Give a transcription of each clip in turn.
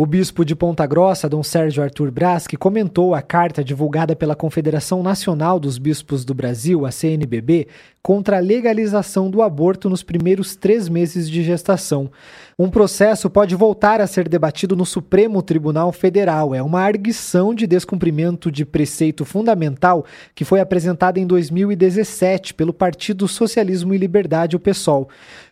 O bispo de Ponta Grossa, Dom Sérgio Arthur Braz, que comentou a carta divulgada pela Confederação Nacional dos Bispos do Brasil, a CNBB, contra a legalização do aborto nos primeiros três meses de gestação. Um processo pode voltar a ser debatido no Supremo Tribunal Federal. É uma arguição de descumprimento de preceito fundamental que foi apresentada em 2017 pelo Partido Socialismo e Liberdade, o PSOL.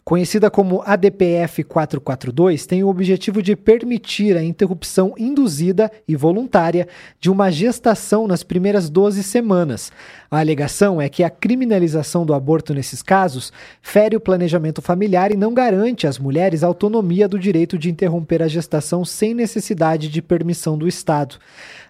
Conhecida como ADPF 442, tem o objetivo de permitir a interrupção induzida e voluntária de uma gestação nas primeiras 12 semanas. A alegação é que a criminalização do aborto nesses casos fere o planejamento familiar e não garante às mulheres autonomia do direito de interromper a gestação sem necessidade de permissão do Estado.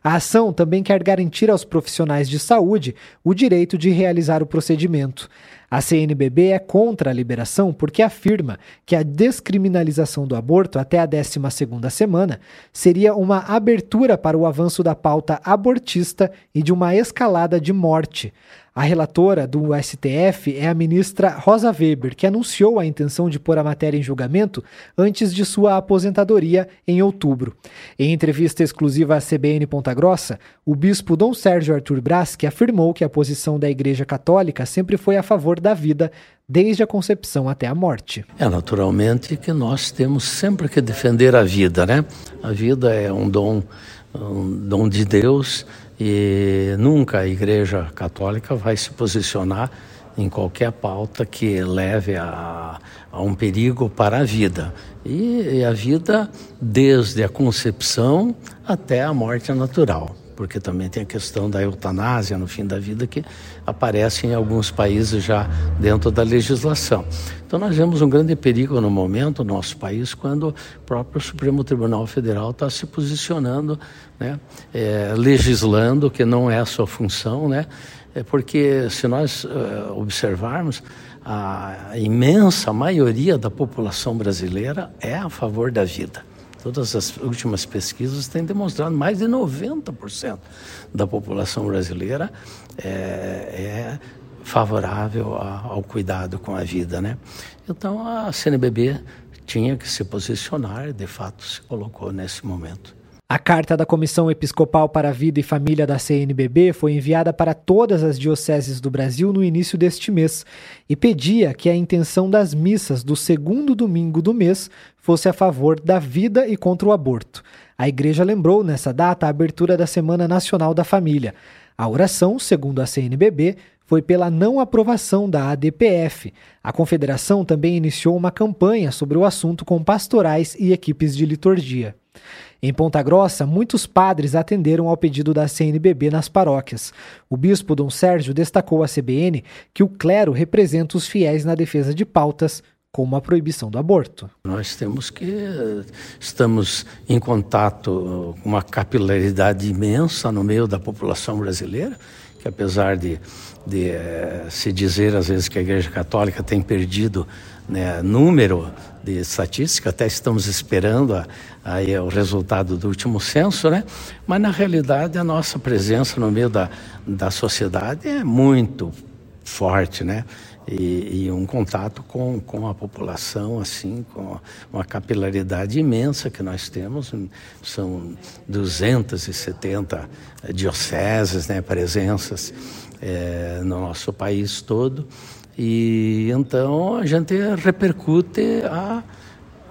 A ação também quer garantir aos profissionais de saúde o direito de realizar o procedimento. A CNBB é contra a liberação porque afirma que a descriminalização do aborto até a 12ª semana seria uma abertura para o avanço da pauta abortista e de uma escalada de morte. A relatora do STF é a ministra Rosa Weber, que anunciou a intenção de pôr a matéria em julgamento antes de sua aposentadoria em outubro. Em entrevista exclusiva à CBN Ponta Grossa, o bispo Dom Sérgio Arthur Brasque afirmou que a posição da Igreja Católica sempre foi a favor da vida, desde a concepção até a morte. É naturalmente que nós temos sempre que defender a vida, né? A vida é um dom, um dom de Deus e nunca a Igreja Católica vai se posicionar em qualquer pauta que leve a, a um perigo para a vida. E, e a vida desde a concepção até a morte natural porque também tem a questão da eutanásia no fim da vida que aparece em alguns países já dentro da legislação. Então nós vemos um grande perigo no momento no nosso país quando o próprio Supremo Tribunal Federal está se posicionando, né, é, legislando que não é a sua função, né, é porque se nós uh, observarmos a imensa maioria da população brasileira é a favor da vida. Todas as últimas pesquisas têm demonstrado mais de 90% da população brasileira é, é favorável ao cuidado com a vida, né? Então a CNBB tinha que se posicionar, de fato se colocou nesse momento. A carta da Comissão Episcopal para a Vida e Família da CNBB foi enviada para todas as dioceses do Brasil no início deste mês e pedia que a intenção das missas do segundo domingo do mês fosse a favor da vida e contra o aborto. A igreja lembrou nessa data a abertura da Semana Nacional da Família. A oração, segundo a CNBB, foi pela não aprovação da ADPF. A confederação também iniciou uma campanha sobre o assunto com pastorais e equipes de liturgia. Em Ponta Grossa, muitos padres atenderam ao pedido da CNBB nas paróquias. O bispo Dom Sérgio destacou à CBN que o clero representa os fiéis na defesa de pautas como a proibição do aborto. Nós temos que estamos em contato com uma capilaridade imensa no meio da população brasileira, que apesar de, de eh, se dizer às vezes que a Igreja Católica tem perdido né, número de estatística, até estamos esperando a, a, o resultado do último censo, né? mas na realidade a nossa presença no meio da, da sociedade é muito forte, né? E, e, um contato com, com a população, assim, com uma capilaridade imensa que nós temos. São 270 dioceses, né, presenças é, no nosso país todo. E então a gente repercute a,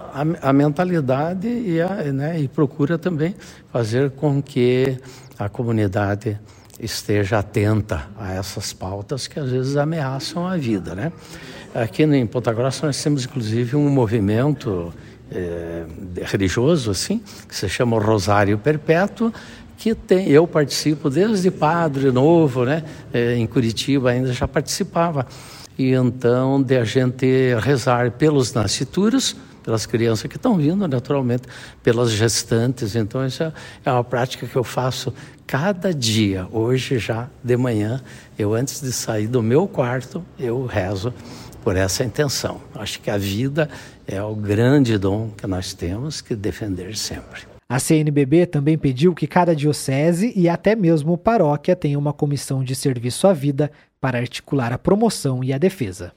a, a mentalidade e, a, né, e procura também fazer com que a comunidade esteja atenta a essas pautas que às vezes ameaçam a vida, né? Aqui em Ponta Grossa nós temos inclusive um movimento é, religioso assim que se chama Rosário Perpétuo que tem, eu participo desde padre novo, né? É, em Curitiba ainda já participava e então de a gente rezar pelos nascituros, pelas crianças que estão vindo, naturalmente, pelas gestantes. Então, essa é uma prática que eu faço cada dia. Hoje, já de manhã, eu antes de sair do meu quarto, eu rezo por essa intenção. Acho que a vida é o grande dom que nós temos que defender sempre. A CNBB também pediu que cada diocese e até mesmo paróquia tenha uma comissão de serviço à vida para articular a promoção e a defesa.